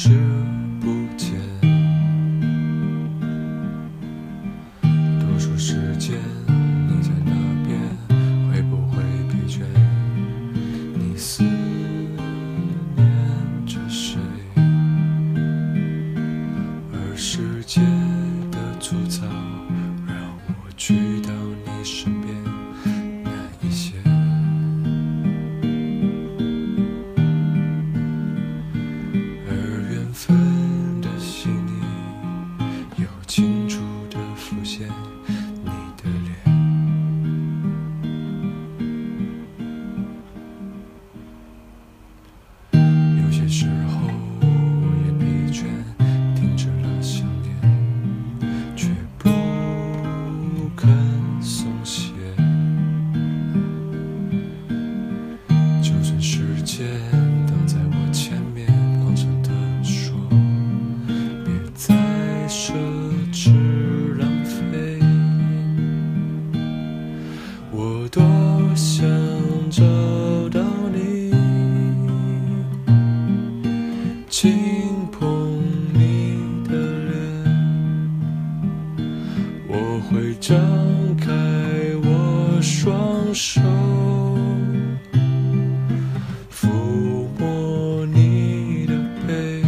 视不见。多数时间你在那边，会不会疲倦？你思念着谁？而世界的粗糙，让我去到你身边见我会张开我双手，抚摸你的背，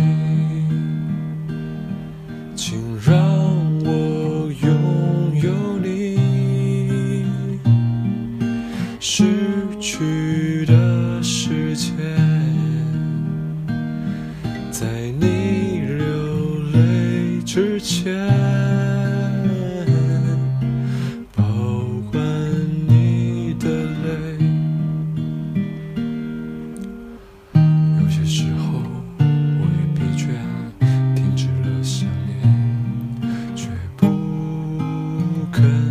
请让我拥有你。失去的时间，在你流泪之前，could.